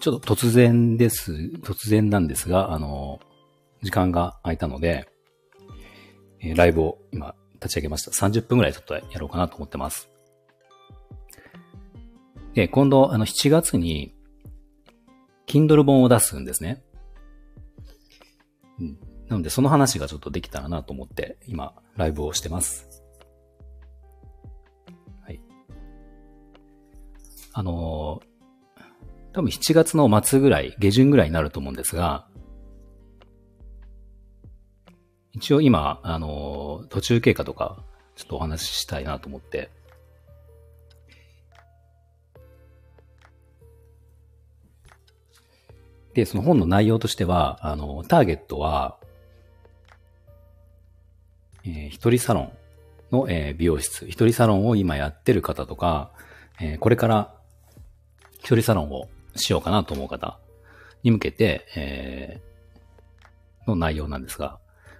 ちょっと突然です、突然なんですが、あの、時間が空いたので、えー、ライブを今立ち上げました。30分ぐらいちょっとやろうかなと思ってます。で、今度、あの、7月に、Kindle 本を出すんですね。うん。なので、その話がちょっとできたらなと思って、今、ライブをしてます。はい。あの多分7月の末ぐらい、下旬ぐらいになると思うんですが、一応今、あの、途中経過とか、ちょっとお話ししたいなと思って。で、その本の内容としては、あの、ターゲットは、えー、一人サロンの、えー、美容室、一人サロンを今やってる方とか、えー、これから一人サロンをしようかなと思う方に向けて、えー、の内容なんですが、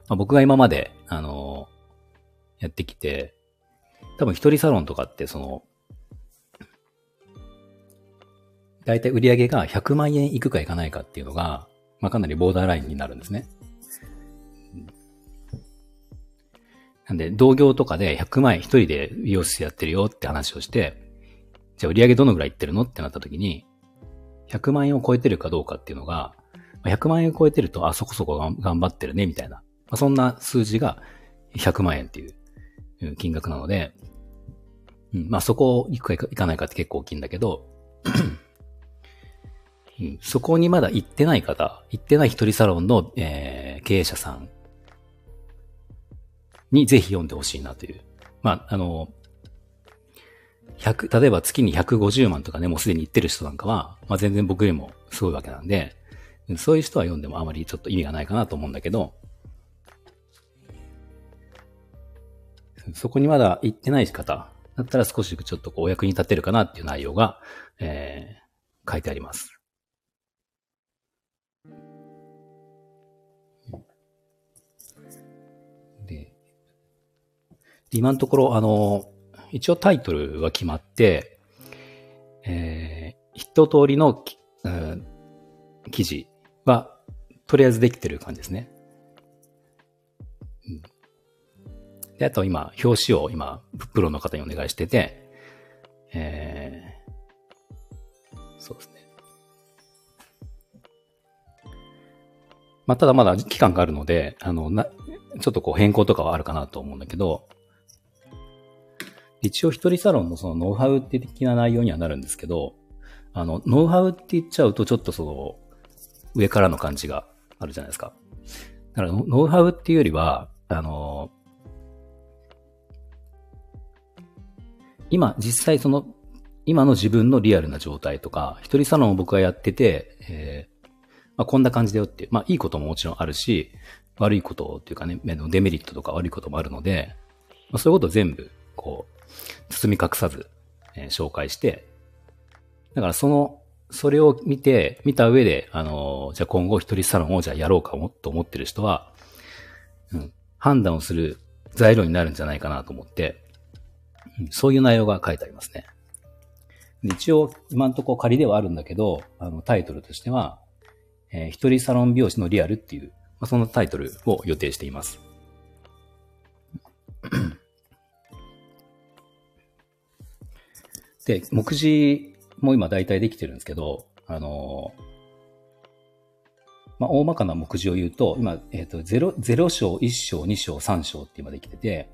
まあ、僕が今まで、あのー、やってきて、多分一人サロンとかってその、だいたい売り上げが100万円いくかいかないかっていうのが、まあ、かなりボーダーラインになるんですね。なんで、同業とかで100万円一人で美容室やってるよって話をして、じゃあ売り上げどのぐらいいってるのってなった時に、100万円を超えてるかどうかっていうのが、100万円を超えてると、あ、そこそこ頑張ってるね、みたいな。まあ、そんな数字が100万円っていう金額なので、うん、まあそこ行くか行かないかって結構大きいんだけど、うん、そこにまだ行ってない方、行ってない一人サロンの、えー、経営者さんにぜひ読んでほしいなという。まあ、あの、100、例えば月に150万とかね、もうすでに言ってる人なんかは、まあ全然僕よりもすごいわけなんで、そういう人は読んでもあまりちょっと意味がないかなと思うんだけど、そこにまだ行ってない方だったら少しちょっとこうお役に立てるかなっていう内容が、えー、書いてあります。で、今のところ、あの、一応タイトルは決まって、えー、一通りの、うん、記事は、とりあえずできてる感じですね。うん、で、あと今、表紙を今、プロの方にお願いしてて、えー、そうですね。まあ、ただまだ期間があるので、あの、な、ちょっとこう変更とかはあるかなと思うんだけど、一応一人サロンのそのノウハウって的な内容にはなるんですけど、あの、ノウハウって言っちゃうとちょっとその、上からの感じがあるじゃないですか。だからノウハウっていうよりは、あの、今実際その、今の自分のリアルな状態とか、一人サロンを僕がやってて、えーまあ、こんな感じだよっていう、まあいいことももちろんあるし、悪いことっていうかね、デメリットとか悪いこともあるので、まあ、そういうことを全部、こう、包み隠さず、えー、紹介して、だからその、それを見て、見た上で、あのー、じゃあ今後一人サロンをじゃあやろうかもと思ってる人は、うん、判断をする材料になるんじゃないかなと思って、うん、そういう内容が書いてありますね。一応、今んとこ仮ではあるんだけど、あの、タイトルとしては、えー、一人サロン美容師のリアルっていう、まあ、そのタイトルを予定しています。で、目次も今大体できてるんですけど、あの、まあ、大まかな目次を言うと、今、えっ、ー、と、0、0章、1章、2章、3章って今できてて、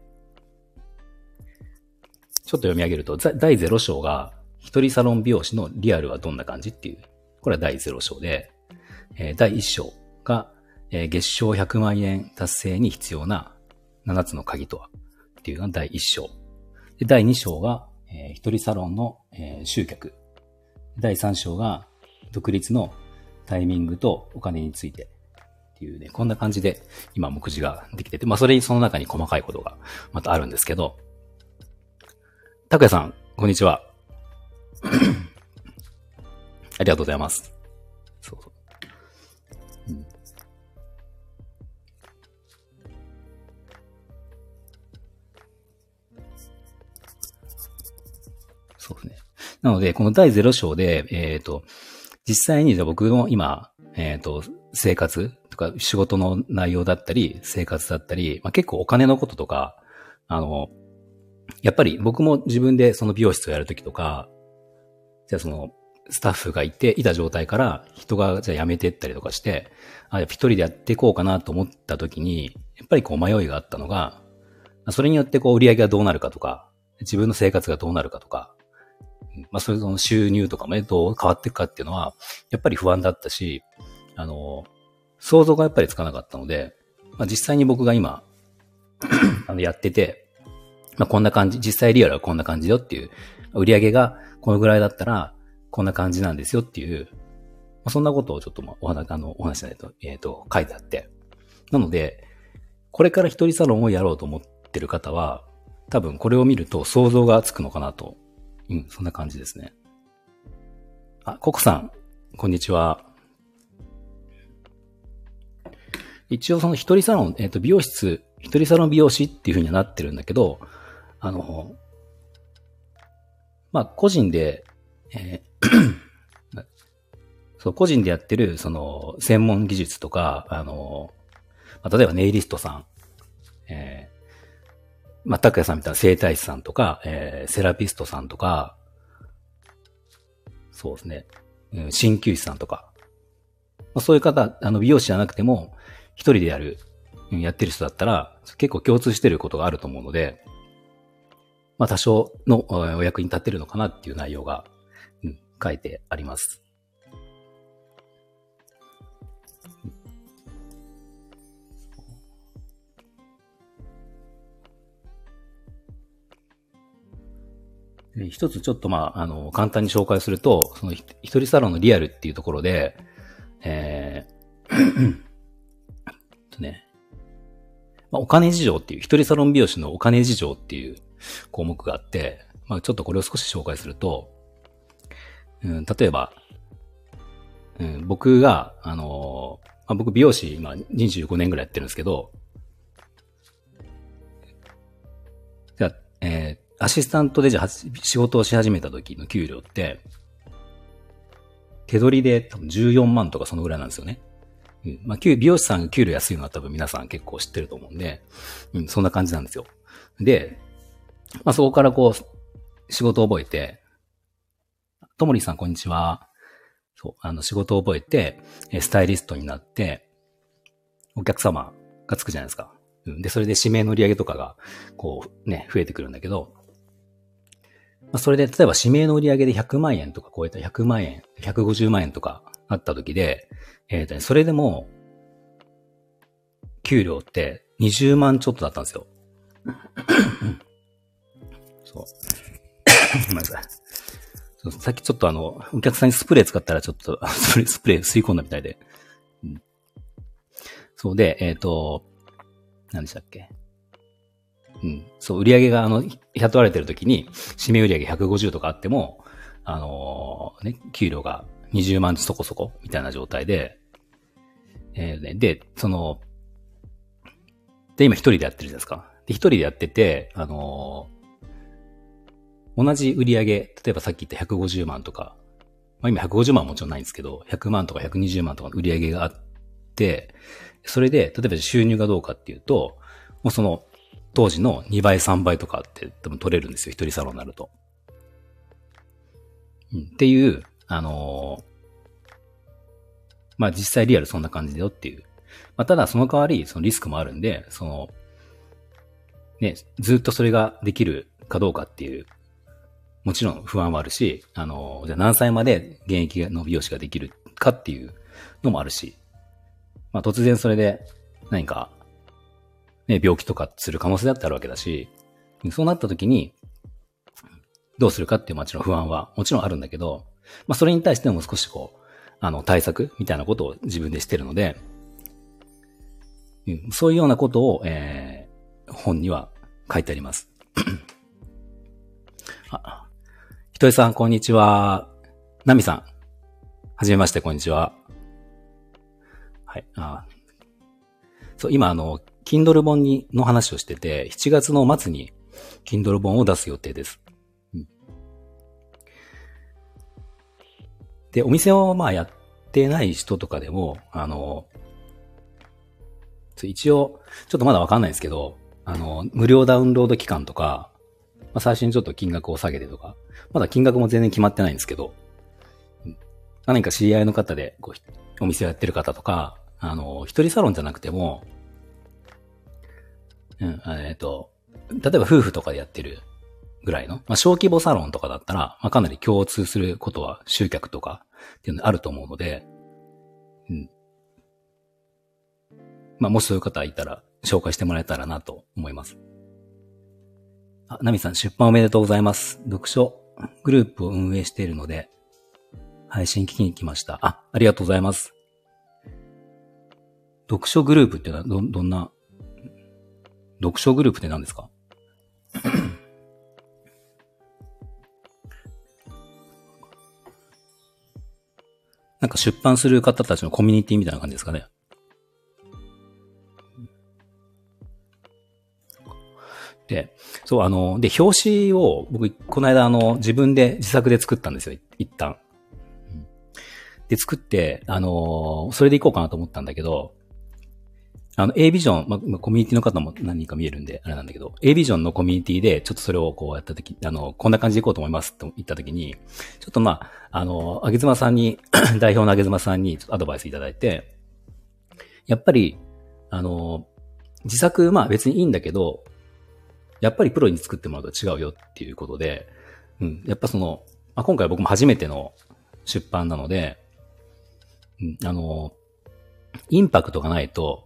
ちょっと読み上げると、第0章が、一人サロン美容師のリアルはどんな感じっていう、これは第0章で、えー、第1章が、えー、月賞100万円達成に必要な7つの鍵とはっていうのが第1章。で、第2章が、えー、一人サロンの、えー、集客。第3章が独立のタイミングとお金について。っていうね、こんな感じで今目次ができてて、まあそれにその中に細かいことがまたあるんですけど、拓也さん、こんにちは。ありがとうございます。そうですね。なので、この第0章で、えっ、ー、と、実際にじゃ僕の今、えっ、ー、と、生活とか仕事の内容だったり、生活だったり、まあ、結構お金のこととか、あの、やっぱり僕も自分でその美容室をやるときとか、じゃあその、スタッフがいて、いた状態から人がじゃあ辞めてったりとかして、あ、一人でやっていこうかなと思った時に、やっぱりこう迷いがあったのが、それによってこう売り上げがどうなるかとか、自分の生活がどうなるかとか、まあそれの収入とかもね、どう変わっていくかっていうのは、やっぱり不安だったし、あの、想像がやっぱりつかなかったので、まあ実際に僕が今、あのやってて、まあこんな感じ、実際リアルはこんな感じよっていう、売り上げがこのぐらいだったら、こんな感じなんですよっていう、まあ、そんなことをちょっとまあお話、あの、お話しないと、えっ、ー、と、書いてあって。なので、これから一人サロンをやろうと思ってる方は、多分これを見ると想像がつくのかなと。うん、そんな感じですね。あ、ココさん、こんにちは。一応その一人サロン、えっ、ー、と、美容室、一人サロン美容師っていう風にはなってるんだけど、あの、まあ、個人でえー そう、個人でやってる、その、専門技術とか、あの、まあ、例えばネイリストさん、え、まあ、拓也さんみたいな整体師さんとか、えー、セラピストさんとか、そうですね、うん、鍼灸師さんとか、まあ、そういう方、あの、美容師じゃなくても、一人でやる、うんやってる人だったら、結構共通してることがあると思うので、まあ、多少のお役に立ってるのかなっていう内容がうん書いてあります。一つちょっとまあ、あの、簡単に紹介すると、その一人サロンのリアルっていうところで、えー とね、まあ、お金事情っていう、一人サロン美容師のお金事情っていう項目があって、まあちょっとこれを少し紹介すると、うん、例えば、うん、僕が、あのー、まあ、僕美容師今25年ぐらいやってるんですけど、じゃあ、えー、アシスタントでじゃあ仕事をし始めた時の給料って、手取りで多分14万とかそのぐらいなんですよね。うん。まあ、美容師さんが給料安いのは多分皆さん結構知ってると思うんで、うん、そんな感じなんですよ。で、まあ、そこからこう、仕事を覚えて、ともりさん、こんにちは。そう、あの、仕事を覚えて、スタイリストになって、お客様がつくじゃないですか。うん。で、それで指名の売り上げとかが、こう、ね、増えてくるんだけど、それで、例えば指名の売り上げで100万円とか超えた100万円、150万円とかあった時で、えっ、ー、とね、それでも、給料って20万ちょっとだったんですよ。そう。ごめんなさい。さっきちょっとあの、お客さんにスプレー使ったらちょっと、スプレー、スプレー吸い込んだみたいで。うん、そうで、えっ、ー、と、何でしたっけ？うん。そう、売り上げがあの、雇われてる時に、締め売り上げ150とかあっても、あのー、ね、給料が20万そこそこみたいな状態で、えー、で、その、で、今一人でやってるじゃないですか。で、一人でやってて、あの同じ売り上げ、例えばさっき言った150万とか、まあ今150万はもちろんないんですけど、100万とか120万とかの売り上げがあって、それで、例えば収入がどうかっていうと、もうその、当時の2倍3倍とかって多分取れるんですよ、一人サロンになると。うん、っていう、あのー、まあ実際リアルそんな感じだよっていう。まあただその代わり、そのリスクもあるんで、その、ね、ずっとそれができるかどうかっていうもちろん不安はあるし、あの、じゃあ何歳まで現役の美容師ができるかっていうのもあるし、まあ突然それで何か、ね、病気とかする可能性だってあるわけだし、そうなった時に、どうするかっていうもちろん不安はもちろんあるんだけど、まあそれに対しても少しこう、あの対策みたいなことを自分でしてるので、うん、そういうようなことを、えー、本には書いてあります。あ、ひとりさん、こんにちは。なみさん。はじめまして、こんにちは。はい。あそう、今、あの、Kindle 本に、の話をしてて、7月の末に Kindle 本を出す予定です。うん、で、お店をまあやってない人とかでも、あの、一応、ちょっとまだわかんないですけど、あの、無料ダウンロード期間とか、まあ、最初にちょっと金額を下げてとか、まだ金額も全然決まってないんですけど、何か知り合いの方で、こう、お店をやってる方とか、あの、一人サロンじゃなくても、うん、えっ、ー、と、例えば夫婦とかでやってるぐらいの、まあ、小規模サロンとかだったら、まあ、かなり共通することは集客とかっていうのあると思うので、うん。まあ、もしそういう方いたら、紹介してもらえたらなと思います。あ、ナミさん、出版おめでとうございます。読書グループを運営しているので、配信聞きに来ました。あ、ありがとうございます。読書グループってのはど、どんな、読書グループって何ですか？なんか出版する方たちのコミュニティみたいな感じですかね？で、そう、あの、で、表紙を僕、この間、あの、自分で自作で作ったんですよ、一旦。で、作って、あの、それでいこうかなと思ったんだけど、あの、A ビジョン、まあ、コミュニティの方も何人か見えるんで、あれなんだけど、A ビジョンのコミュニティで、ちょっとそれをこうやったとき、あの、こんな感じでいこうと思いますと言ったときに、ちょっとまあ、あの、あげずまさんに 代表のあげずまさんにアドバイスいただいて、やっぱり、あの、自作、まあ別にいいんだけど、やっぱりプロに作ってもらうと違うよっていうことで、うん、やっぱその、まあ、今回僕も初めての出版なので、うん、あの、インパクトがないと、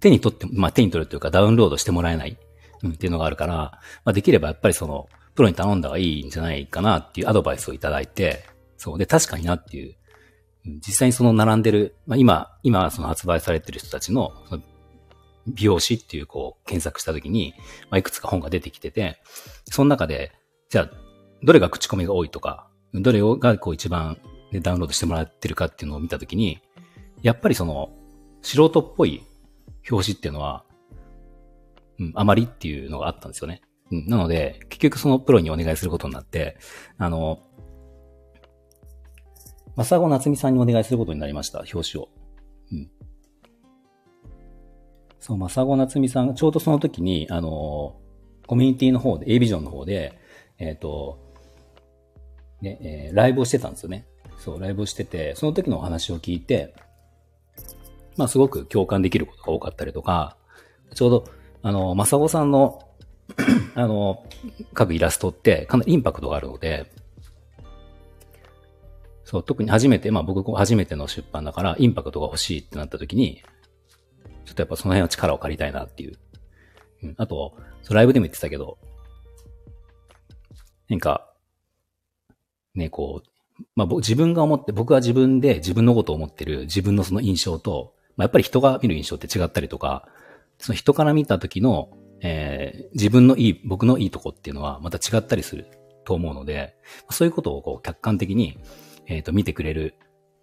手に取って、まあ、手に取るというかダウンロードしてもらえない、うん、っていうのがあるから、まあ、できればやっぱりその、プロに頼んだ方がいいんじゃないかなっていうアドバイスをいただいて、そう。で、確かになっていう、実際にその並んでる、まあ、今、今その発売されてる人たちの、その美容師っていうこう検索した時に、まあ、いくつか本が出てきてて、その中で、じゃあ、どれが口コミが多いとか、どれがこう一番ねダウンロードしてもらってるかっていうのを見たときに、やっぱりその、素人っぽい表紙っていうのは、うん、あまりっていうのがあったんですよね。うん、なので、結局そのプロにお願いすることになって、あの、まさごなつみさんにお願いすることになりました、表紙を。うん。そう、まさごなつみさん、ちょうどその時に、あの、コミュニティの方で、A ビジョンの方で、えっ、ー、と、ね、えー、ライブをしてたんですよね。そう、ライブをしてて、その時のお話を聞いて、まあすごく共感できることが多かったりとか、ちょうど、あの、まさごさんの あの、各イラストってかなりインパクトがあるので、そう、特に初めて、まあ僕初めての出版だから、インパクトが欲しいってなった時に、ちょっとやっぱその辺は力を借りたいなっていう。うん、あと、ライブでも言ってたけど、なんか、ね、こう、まあ、自分が思って、僕は自分で自分のことを思ってる自分のその印象と、まあ、やっぱり人が見る印象って違ったりとか、その人から見た時の、えー、自分のいい、僕のいいとこっていうのはまた違ったりすると思うので、そういうことをこう客観的に、えっ、ー、と、見てくれる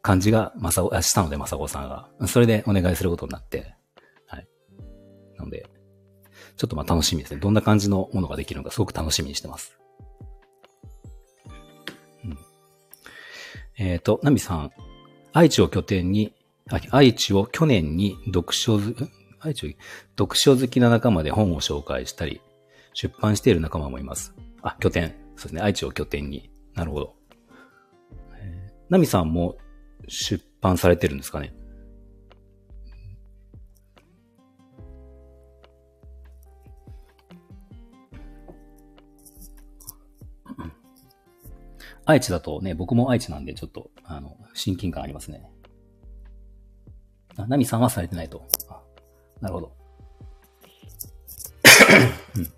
感じが、まさお、したので、まさごさんが。それでお願いすることになって、はい。なので、ちょっとまあ楽しみですね。どんな感じのものができるのかすごく楽しみにしてます。うんえっ、ー、と、ナミさん、愛知を拠点に、愛知を去年に読書、愛知を読書好きな仲間で本を紹介したり、出版している仲間もいます。あ、拠点。そうですね。愛知を拠点に。なるほど。ナミさんも出版されてるんですかね？愛知だとね、僕も愛知なんで、ちょっと、あの、親近感ありますね。あ、ナミさんはされてないと。あなるほど。うん、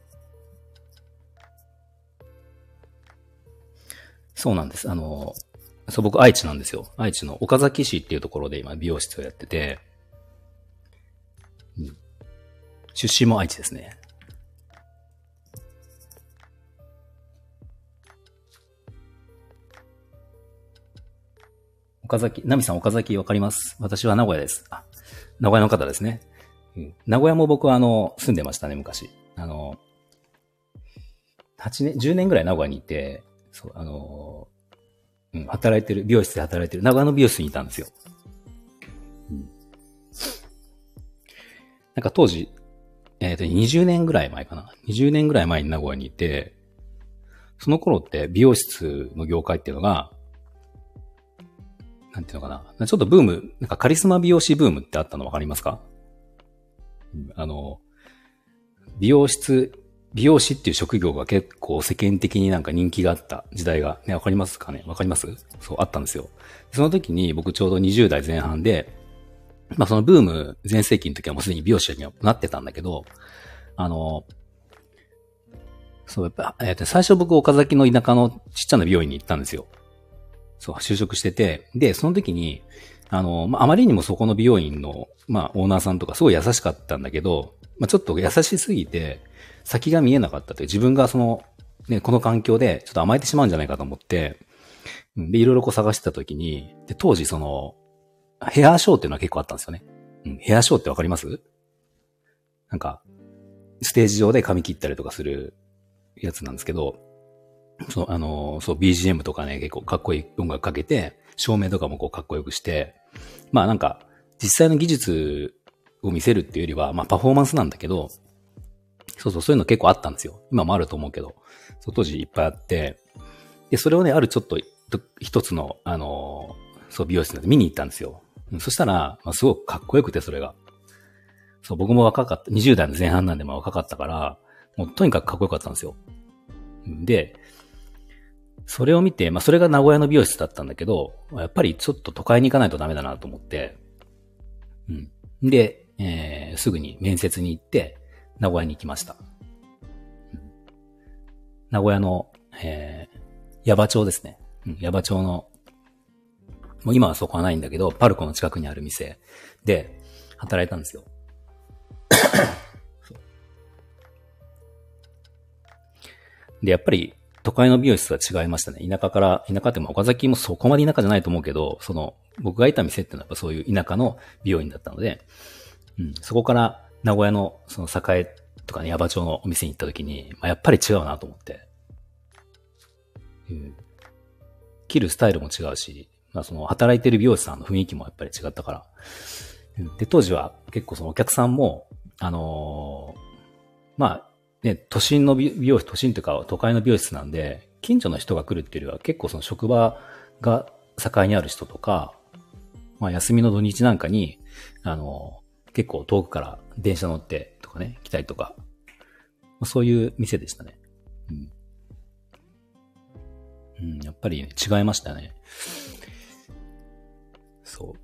そうなんです。あの、そう、僕愛知なんですよ。愛知の岡崎市っていうところで今美容室をやってて、うん、出身も愛知ですね。岡崎、ナミさん岡崎わかります？私は名古屋です。あ、名古屋の方ですね。うん、名古屋も僕はあの、住んでましたね、昔。あの、8年、10年ぐらい名古屋にいて、そう、あの、うん、働いてる、美容室で働いてる、名古屋の美容室にいたんですよ。うん。なんか当時、えっ、ー、と、20年ぐらい前かな？20年ぐらい前に名古屋にいて、その頃って美容室の業界っていうのが、なんていうのかな。ちょっとブーム、なんかカリスマ美容師ブームってあったのわかりますか？あの、美容室、美容師っていう職業が結構世間的になんか人気があった時代が、ね、わかりますかね？わかります？そう、あったんですよ。その時に僕ちょうど20代前半で、まあそのブーム全盛期の時はもうすでに美容師にはなってたんだけど、あの、そう、やっぱ、えっ、と、最初僕岡崎の田舎のちっちゃな美容院に行ったんですよ。そう、就職してて、で、その時に、あの、まあ、あまりにもそこの美容院の、まあ、オーナーさんとかすごい優しかったんだけど、まあ、ちょっと優しすぎて、先が見えなかったという、自分がその、ね、この環境でちょっと甘えてしまうんじゃないかと思って、で、いろいろこう探してた時に、で、当時その、ヘアショーっていうのは結構あったんですよね。うん、ヘアショーってわかります？なんか、ステージ上で髪切ったりとかするやつなんですけど、そう、あの、そう、BGM とかね、結構かっこいい音楽かけて、照明とかもこうかっこよくして、まあなんか、実際の技術を見せるっていうよりは、まあパフォーマンスなんだけど、そうそう、そういうの結構あったんですよ。今もあると思うけど、そう当時いっぱいあって、で、それをね、あるちょっと、一つの、あの、そう、美容室で見に行ったんですよ。そしたら、まあ、すごくかっこよくて、それが。そう、僕も若かった、20代の前半なんで、まあ若かったから、もうとにかくかっこよかったんですよ。で、それを見て、まあそれが名古屋の美容室だったんだけど、やっぱりちょっと都会に行かないとダメだなと思って、うん。で、えー、すぐに面接に行って、名古屋に行きました。うん、名古屋の、えー、矢場町ですね。うん、矢場町の、もう今はそこはないんだけど、パルコの近くにある店で働いたんですよ。で、やっぱり都会の美容室は違いましたね。田舎から、田舎っても岡崎もそこまで田舎じゃないと思うけど、その、僕がいた店ってのはやっぱそういう田舎の美容院だったので、うん、そこから名古屋のその栄とかね、矢場町のお店に行った時に、まあ、やっぱり違うなと思って。うん、切るスタイルも違うし、まあその働いてる美容師さんの雰囲気もやっぱり違ったから。うんで、当時は結構そのお客さんも、あのー、まあ、ね、都心の美容室、都心というか都会の美容室なんで、近所の人が来るっていうよりは結構その職場が境にある人とか、まあ休みの土日なんかに、あの、結構遠くから電車乗ってとかね、来たりとか、そういう店でしたね。うん。うん、やっぱり、ね、違いましたね。そう。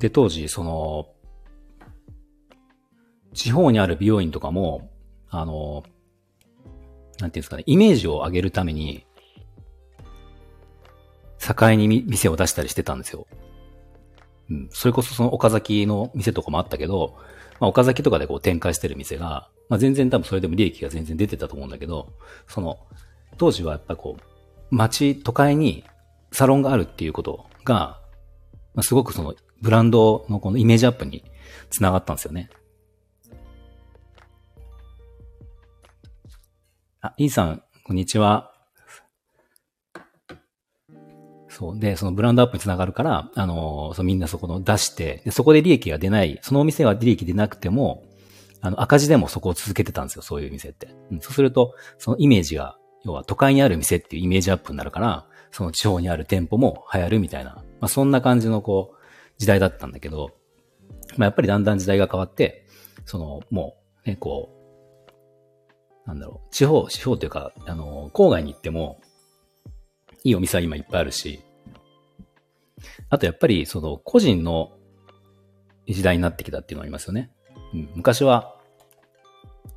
で、当時、その、地方にある美容院とかも、あの、なんていうんですかね、イメージを上げるために、境に店を出したりしてたんですよ。うん。それこそその岡崎の店とかもあったけど、まあ、岡崎とかでこう展開してる店が、まあ、全然多分それでも利益が全然出てたと思うんだけど、その、当時はやっぱこう、街、都会にサロンがあるっていうことが、まあ、すごくその、ブランドのこのイメージアップにつながったんですよね。あ、イーさん、こんにちは。そう。で、そのブランドアップにつながるから、あのそのみんなそこの出して、で、そこで利益が出ない、そのお店は利益出なくても、あの、赤字でもそこを続けてたんですよ、そういう店って。うん、そうすると、そのイメージが、要は都会にある店っていうイメージアップになるから、その地方にある店舗も流行るみたいな、まあそんな感じのこう、時代だったんだけど、まあやっぱりだんだん時代が変わって、その、もう、ね、こう、なんだろう、地方、地方っていうか、あの、郊外に行っても、いいお店は今いっぱいあるし、あとやっぱり、その、個人の時代になってきたっていうのがありますよね。うん、昔は、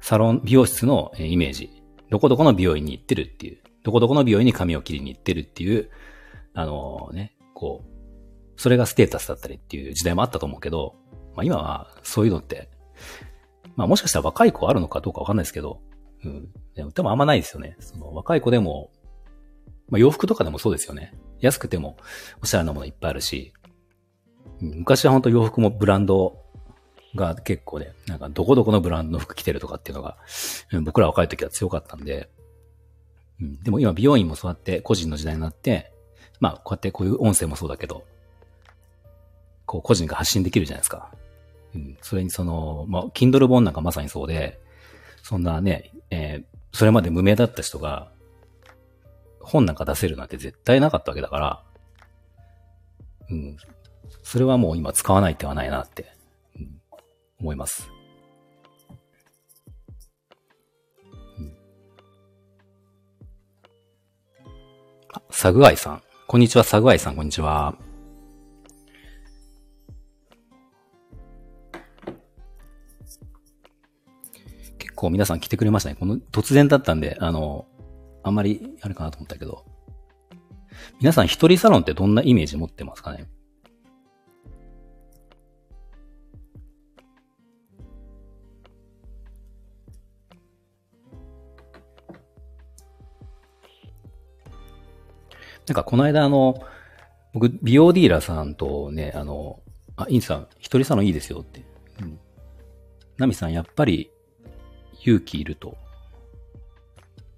サロン、美容室のイメージ、どこどこの美容院に行ってるっていう、どこどこの美容院に髪を切りに行ってるっていう、あのね、こう、それがステータスだったりっていう時代もあったと思うけど、まあ今はそういうのってまあもしかしたら若い子あるのかどうかわかんないですけど、うん。でも多分あんまないですよね。その若い子でも、まあ洋服とかでもそうですよね。安くてもおしゃれなものいっぱいあるし、うん昔は本当洋服もブランドが結構ね、なんかどこどこのブランドの服着てるとかっていうのが、僕ら若い時は強かったんで、うん、でも今美容院もそうやって個人の時代になって、まあこうやってこういう音声もそうだけど、こう個人が発信できるじゃないですか。うん、それにその、まあ、Kindle 本なんかまさにそうで、そんなね、えー、それまで無名だった人が、本なんか出せるなんて絶対なかったわけだから、うん。それはもう今使わない手はないなって、うん、思います。あ、サグアイさん。こんにちは、サグアイさん、こんにちは。構皆さん来てくれましたね。この突然だったんで、あの、あんまりあれかなと思ったけど。皆さん一人サロンってどんなイメージ持ってますかね？なんかこの間あの、僕、美容ディーラーさんとね、あの、あ、インさん、一人サロンいいですよって。うん。ナミさん、やっぱり勇気いると。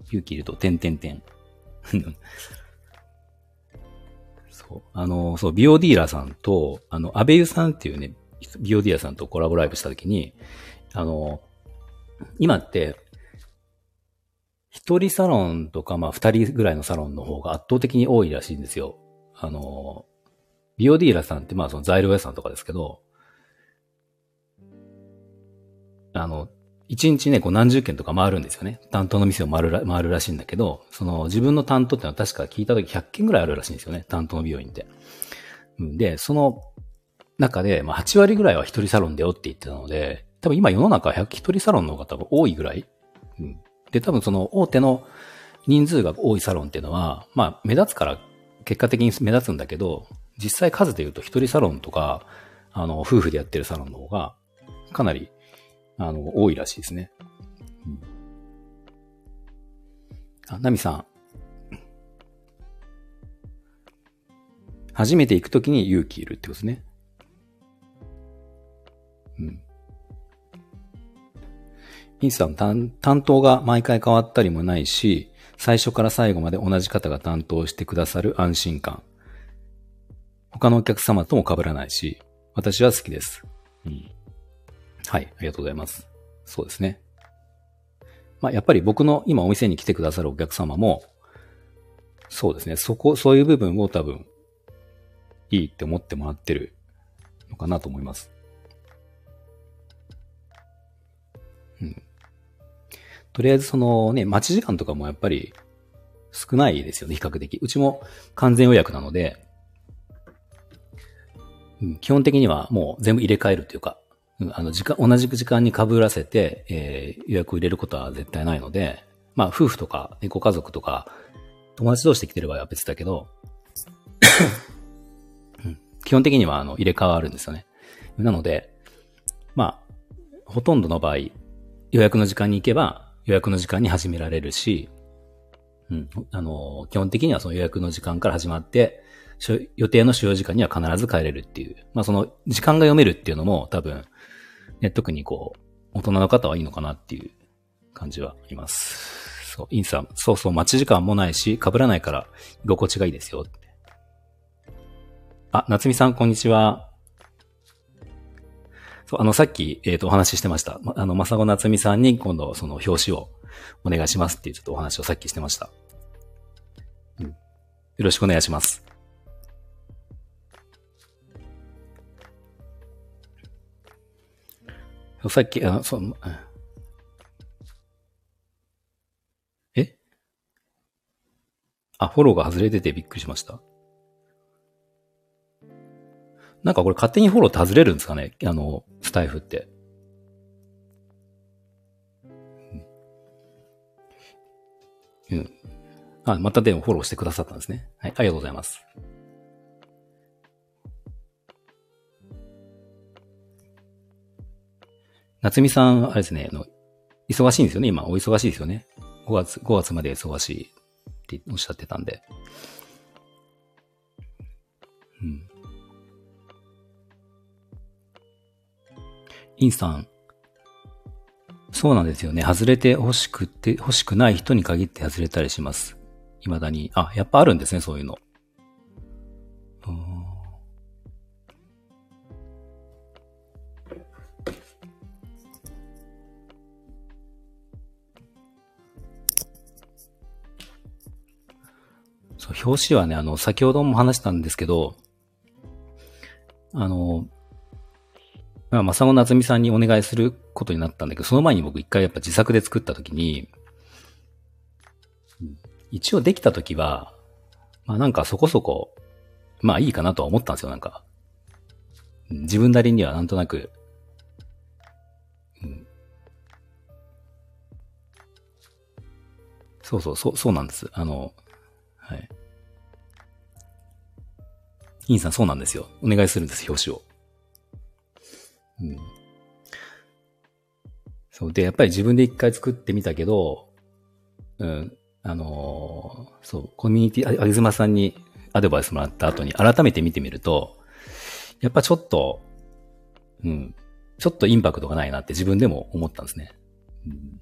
勇気いると、てんてんてん。そう。あの、そう、美容ディーラーさんと、あの、安倍優さんっていうね、美容ディーラーさんとコラボライブしたときに、あの、今って、一人サロンとか、まあ二人ぐらいのサロンの方が圧倒的に多いらしいんですよ。あの、美容ディーラーさんってまあその材料屋さんとかですけど、あの、一日ね、こう何十件とか回るんですよね。担当の店を回るら回るらしいんだけど、その自分の担当ってのは確か聞いた時100件ぐらいあるらしいんですよね。担当の美容院って。で、その中で、まあ8割ぐらいは一人サロンだよって言ってたので、多分今世の中100一人サロンの方が多いぐらい。うん、で、多分その大手の人数が多いサロンっていうのは、まあ目立つから結果的に目立つんだけど、実際数で言うと一人サロンとか、あの、夫婦でやってるサロンの方が、かなりあの、多いらしいですね。うん、あ、ナミさん。初めて行くときに勇気いるってことですね。うん。インスタの担担当が毎回変わったりもないし、最初から最後まで同じ方が担当してくださる安心感。他のお客様とも被らないし、私は好きです。うん。はい、ありがとうございます。そうですね。まあ、やっぱり僕の今お店に来てくださるお客様も、そうですね、そこ、そういう部分を多分、いいって思ってもらってるのかなと思います。うん。とりあえずそのね、待ち時間とかもやっぱり少ないですよね、比較的。うちも完全予約なので、うん、基本的にはもう全部入れ替えるというか、あの、時間、同じ時間に被らせて、えー、予約を入れることは絶対ないので、まあ、夫婦とか、ご家族とか、友達同士で来てる場合は別だけど、基本的には、あの、入れ替わるんですよね。なので、まあ、ほとんどの場合、予約の時間に行けば、予約の時間に始められるし、うん、あの、基本的にはその予約の時間から始まって、予定の使用時間には必ず帰れるっていう。まあその時間が読めるっていうのも多分、ね、特にこう、大人の方はいいのかなっていう感じはいます。そう、インさん、そうそう、待ち時間もないし、被らないから居心地がいいですよって。あ、夏美さん、こんにちは。そう、あの、さっき、えっ、ー、と、お話ししてました。あの、まさご夏美さんに今度、その表紙をお願いしますっていうちょっとお話をさっきしてました。うん。よろしくお願いします。さっき、あ、そう、え？あ、フォローが外れててびっくりしました。なんかこれ勝手にフォローって外れるんですかね？あの、スタイフって。うん。あ、またでもフォローしてくださったんですね。はい、ありがとうございます。夏美さん、あれですね、あの、忙しいんですよね、今。お忙しいですよね。5月、5月まで忙しいっておっしゃってたんで。うん。インさん、そうなんですよね。外れて欲しくて、欲しくない人に限って外れたりします。未だに。あ、やっぱあるんですね、そういうの。そう、表紙はね、あの、先ほども話したんですけど、あの、まあ、正野夏美さんにお願いすることになったんだけど、その前に僕一回やっぱ自作で作った時に、一応できた時は、まあなんかそこそこ、まあいいかなとは思ったんですよ、なんか。自分なりにはなんとなく、そうそう、そう、そうなんです。あの、はい。インさんそうなんですよ。お願いするんです、表紙を。うん。そう。で、やっぱり自分で一回作ってみたけど、うん。あのー、そう、コミュニティ、あげずまさんにアドバイスもらった後に改めて見てみると、やっぱちょっと、うん、ちょっとインパクトがないなって自分でも思ったんですね。うん、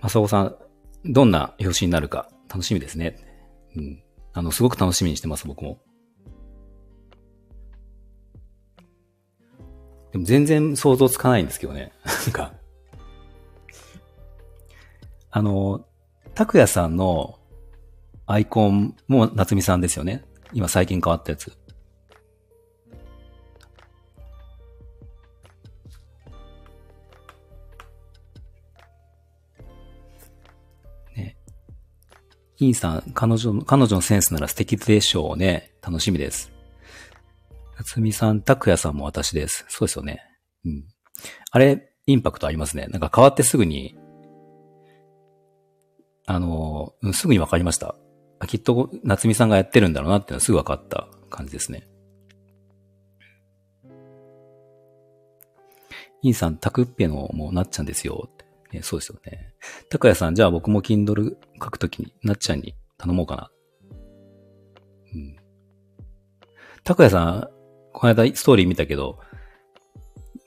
マサオさん、どんな表紙になるか楽しみですね。うん。あの、すごく楽しみにしてます、僕も。でも全然想像つかないんですけどね。なんか、あの、拓也さんのアイコンも夏美さんですよね。今最近変わったやつ。インさん、彼女の、彼女のセンスなら素敵でしょうね。楽しみです。夏美さん、拓也さんも私です。そうですよね。うん。あれ、インパクトありますね。なんか変わってすぐに、あの、すぐに分かりました。きっと夏美さんがやってるんだろうなっていうのはすぐ分かった感じですね。インさん、タクッペのもうなっちゃうんですよ。ね、そうですよね。高谷さん、じゃあ僕も Kindle 書くときになっちゃんに頼もうかな。うん。高谷さん、この間ストーリー見たけど、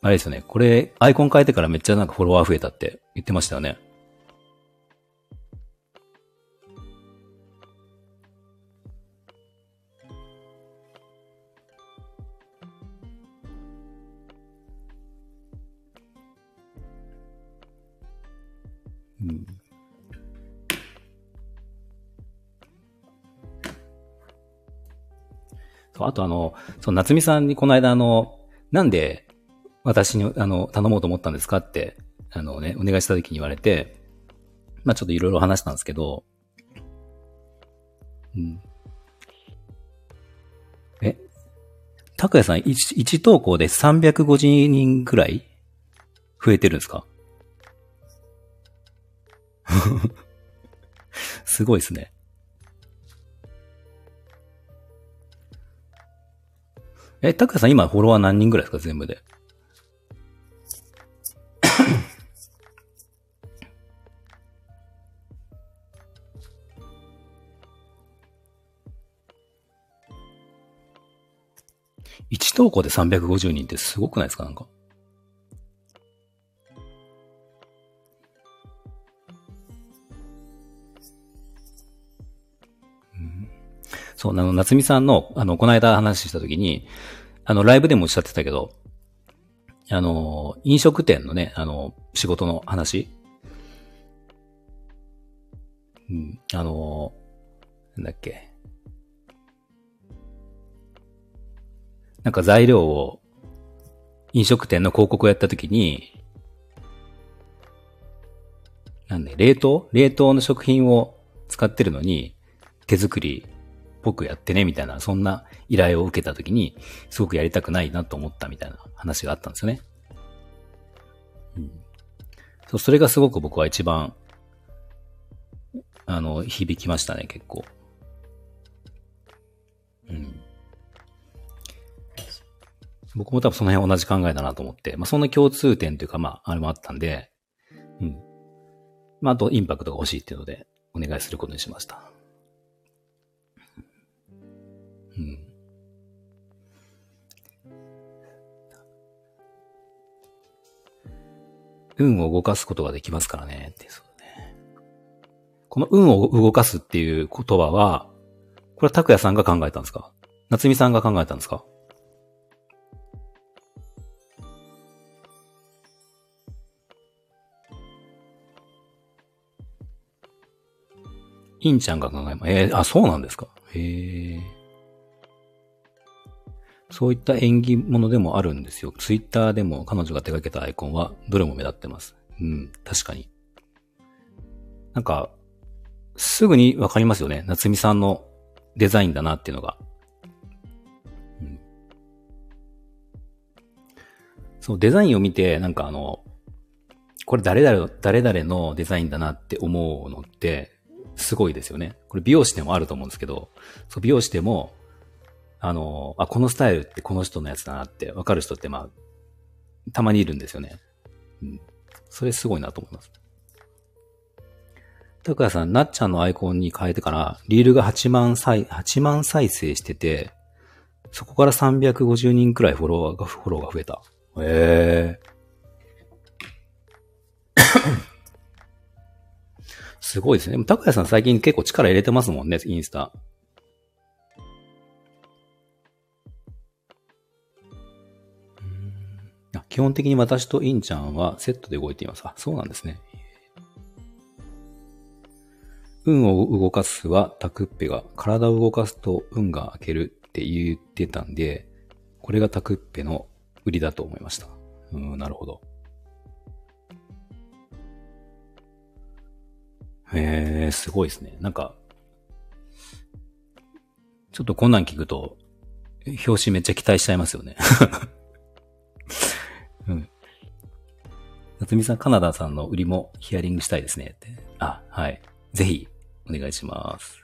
あれですよね。これ、アイコン変えてからめっちゃなんかフォロワー増えたって言ってましたよね。そう、あとあの、その夏美さんにこの間あの、なんで私にあの、頼もうと思ったんですかって、あのね、お願いした時に言われて、まあちょっといろいろ話したんですけど、うん。え、拓也さん1、1投稿で350人くらい増えてるんですか？すごいですね。え、拓也さん今フォロワー何人ぐらいですか？全部で。1投稿で350人ってすごくないですか？なんか。そう、あの、夏美さんの、あの、この間話したときに、あの、ライブでもおっしゃってたけど、あの、飲食店のね、あの、仕事の話。うん、あの、なんだっけ。なんか材料を飲食店の広告をやったときに、なんで、冷凍？冷凍の食品を使ってるのに、手作りぽくやってね、みたいな、そんな依頼を受けたときに、すごくやりたくないなと思ったみたいな話があったんですよね。うん。そう、それがすごく僕は一番、あの、響きましたね、結構。うん。僕も多分その辺同じ考えだなと思って、まあそんな共通点というか、まああれもあったんで、うん。まああとインパクトが欲しいっていうので、お願いすることにしました。運を動かすことができますからね、ってそうね。この運を動かすっていう言葉は、これは拓也さんが考えたんですか？夏美さんが考えたんですか？インちゃんが考えま、えー、あ、そうなんですか？へえ。そういった演技ものでもあるんですよ。ツイッターでも彼女が手掛けたアイコンはどれも目立ってます。うん、確かに。なんか、すぐにわかりますよね。夏美さんのデザインだなっていうのが。うん、そう、デザインを見て、なんかあの、これ誰々、誰々のデザインだなって思うのって、すごいですよね。これ美容師でもあると思うんですけど、そう、美容師でも、あの、あ、このスタイルってこの人のやつだなってわかる人ってまあ、たまにいるんですよね。うん。それすごいなと思います。高谷さん、なっちゃんのアイコンに変えてから、リールが8万再、8万再生してて、そこから350人くらいフォロワーが、フォローが増えた。へえ。すごいですね。でも、高谷さん最近結構力入れてますもんね、インスタ。基本的に私とインちゃんはセットで動いています。あ、そうなんですね。運を動かすはタクッペが、体を動かすと運が開けるって言ってたんで、これがタクッペの売りだと思いました。うん、なるほど。へえ、すごいですね。なんか、ちょっとこんなん聞くと、表紙めっちゃ期待しちゃいますよね。夏美さん、カナダさんの売りもヒアリングしたいですねって。あ、はい。ぜひ、お願いします。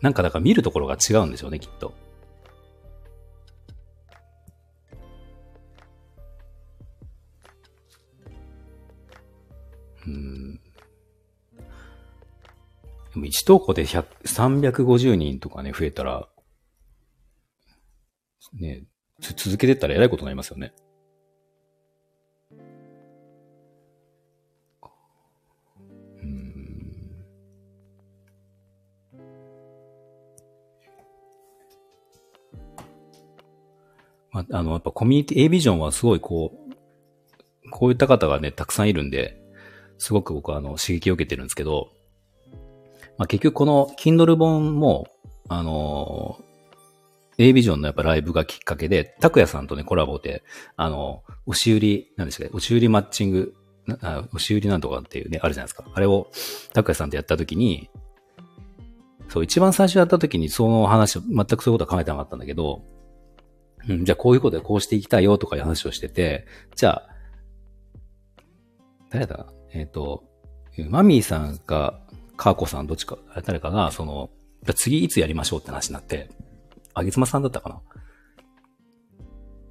なんかだから見るところが違うんでしょうね、きっと。うん。でも1投稿で100 350人とかね、増えたら、ね、続けてったら偉いことになりますよね。うん。まあ、あの、やっぱコミュニティ、A ビジョンはすごいこう、こういった方がね、たくさんいるんで、すごく僕はあの、刺激を受けてるんですけど、まあ、結局この Kindle 本も、あの A ビジョンのやっぱライブがきっかけで、拓也さんとね、コラボで、あの、押し売り、なんですかね、押し売りマッチング、あ押し売りなんとかっていうね、あるじゃないですか。あれを、拓也さんとやった時に、そう、一番最初やった時にその話、全くそういうことは考えてなかったんだけど、うん、じゃあこういうことでこうしていきたいよとかいう話をしてて、じゃあ、誰だ？えっ、ー、と、マミーさんか、カーコさんどっちか、誰かが、その、次いつやりましょうって話になって、あげつまさんだったかな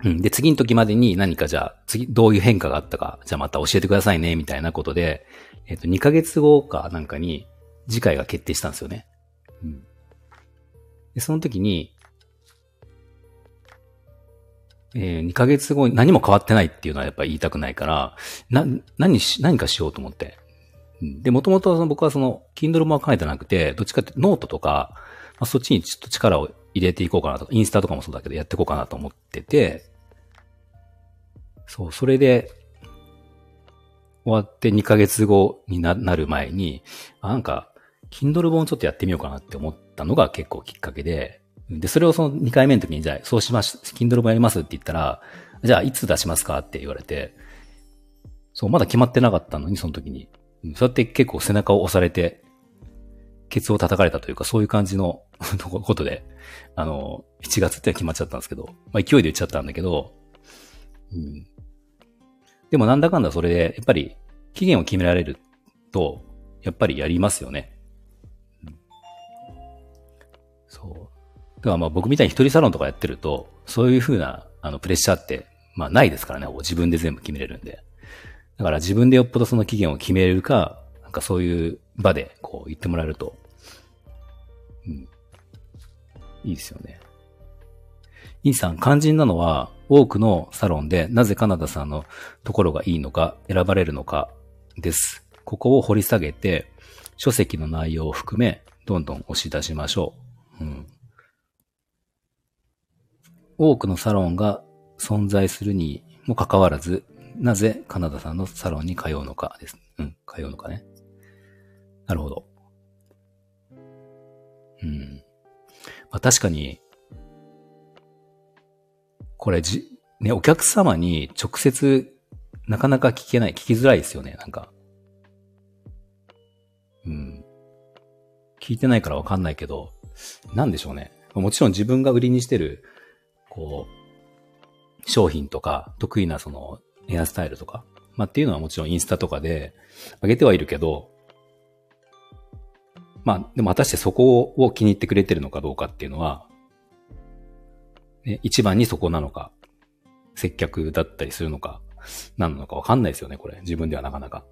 うん。で、次の時までに何かじゃあ、次、どういう変化があったか、じゃあまた教えてくださいね、みたいなことで、えっ、と、2ヶ月後かなんかに、次回が決定したんですよね。うん。で、その時に、えー、2ヶ月後に何も変わってないっていうのはやっぱ言いたくないから、な、何し、何かしようと思って。うん、で、もともと僕はその、Kindle も書いてなくて、どっちかってノートとか、まあ、そっちにちょっと力を入れていこうかなとか、インスタとかもそうだけどやっていこうかなと思ってて、そう、それで、終わって2ヶ月後になる前に、なんか、Kindle 本ちょっとやってみようかなって思ったのが結構きっかけで、で、それをその2回目の時に、じゃあ、そうしまし、Kindle 本やりますって言ったら、じゃあ、いつ出しますかって言われて、そう、まだ決まってなかったのに、その時に。そうやって結構背中を押されて、ケツを叩かれたというか、そういう感じの ことで、あの、7月って決まっちゃったんですけど、まあ勢いで言っちゃったんだけど、うん。でもなんだかんだそれで、やっぱり期限を決められると、やっぱりやりますよね。そう。だからまあ僕みたいに一人サロンとかやってると、そういうふうな、あの、プレッシャーって、まあないですからね。自分で全部決めれるんで。だから自分でよっぽどその期限を決めれるか、なんかそういう場でこう言ってもらえると、いいですよね。インさん、肝心なのは、多くのサロンでなぜカナダさんのところがいいのか、選ばれるのかです。ここを掘り下げて、書籍の内容を含め、どんどん押し出しましょう。うん。多くのサロンが存在するにもかかわらず、なぜカナダさんのサロンに通うのかです。うん、通うのかね。なるほど。うん。まあ確かに、これじ、ね、お客様に直接なかなか聞けない、聞きづらいですよね、なんか。うん。聞いてないからわかんないけど、なんでしょうね。もちろん自分が売りにしてる、こう、商品とか、得意なその、ヘアスタイルとか、まあっていうのはもちろんインスタとかで上げてはいるけど、まあでも果たしてそこを気に入ってくれてるのかどうかっていうのは、ね、一番にそこなのか、接客だったりするのか、何なのかわかんないですよね、これ。自分ではなかなか。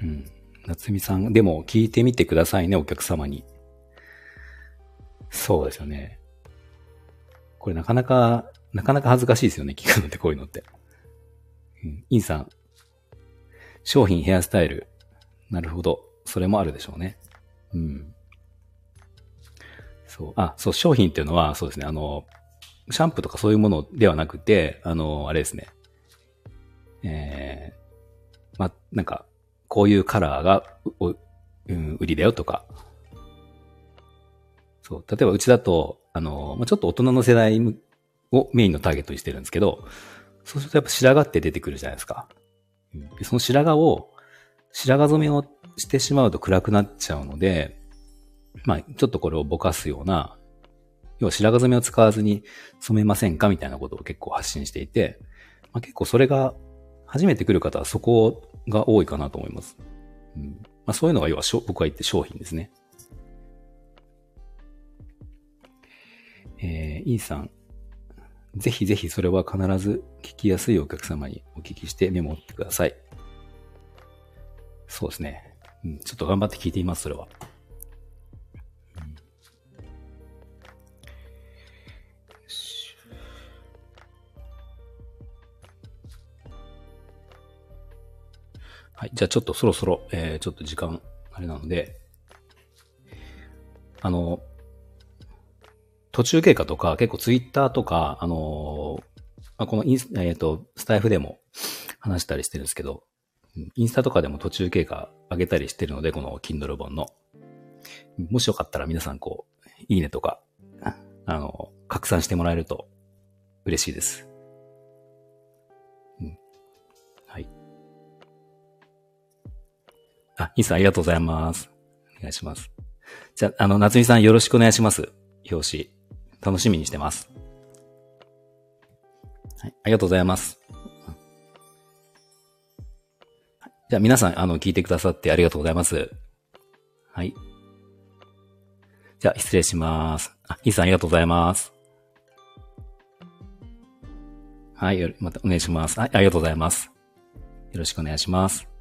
うん。夏美さん、でも聞いてみてくださいね、お客様に。そうですよね。これなかなか、なかなか恥ずかしいですよね、聞くのってこういうのって。うん。インさん。商品、ヘアスタイル。なるほど。それもあるでしょうね。うん。そう。あ、そう、商品っていうのは、そうですね、あの、シャンプーとかそういうものではなくて、あの、あれですね。えー、ま、なんか、こういうカラーが、うん、売りだよとか。そう。例えばうちだと、あの、ま、ちょっと大人の世代をメインのターゲットにしてるんですけど、そうするとやっぱ白髪って出てくるじゃないですか。うん、でその白髪を、白髪染めをしてしまうと暗くなっちゃうので、まあ、ちょっとこれをぼかすような、要は白髪染めを使わずに染めませんかみたいなことを結構発信していて、まあ、結構それが、初めて来る方はそこが多いかなと思います。うんまあ、そういうのが要は僕が言って商品ですね。えー、インさん。ぜひぜひそれは必ず聞きやすいお客様にお聞きしてメモってください。そうですね。うん、ちょっと頑張って聞いています、それは。はい。じゃあちょっとそろそろ、えー、ちょっと時間、あれなので、あの途中経過とか、結構ツイッターとか、あのー、このインス、えっ、ー、と、スタイフでも話したりしてるんですけど、インスタとかでも途中経過上げたりしてるので、この Kindle 本の。もしよかったら皆さんこう、いいねとか、あの、拡散してもらえると嬉しいです。うん。はいあ、インさんありがとうございます。お願いします。じゃあ、あの、夏美さんよろしくお願いします。表紙。楽しみにしてます。はい、ありがとうございます。じゃあ皆さん、あの、聞いてくださってありがとうございます。はい。じゃあ、失礼します。あ、イーさんありがとうございます。はい、またお願いします。はい、ありがとうございます。よろしくお願いします。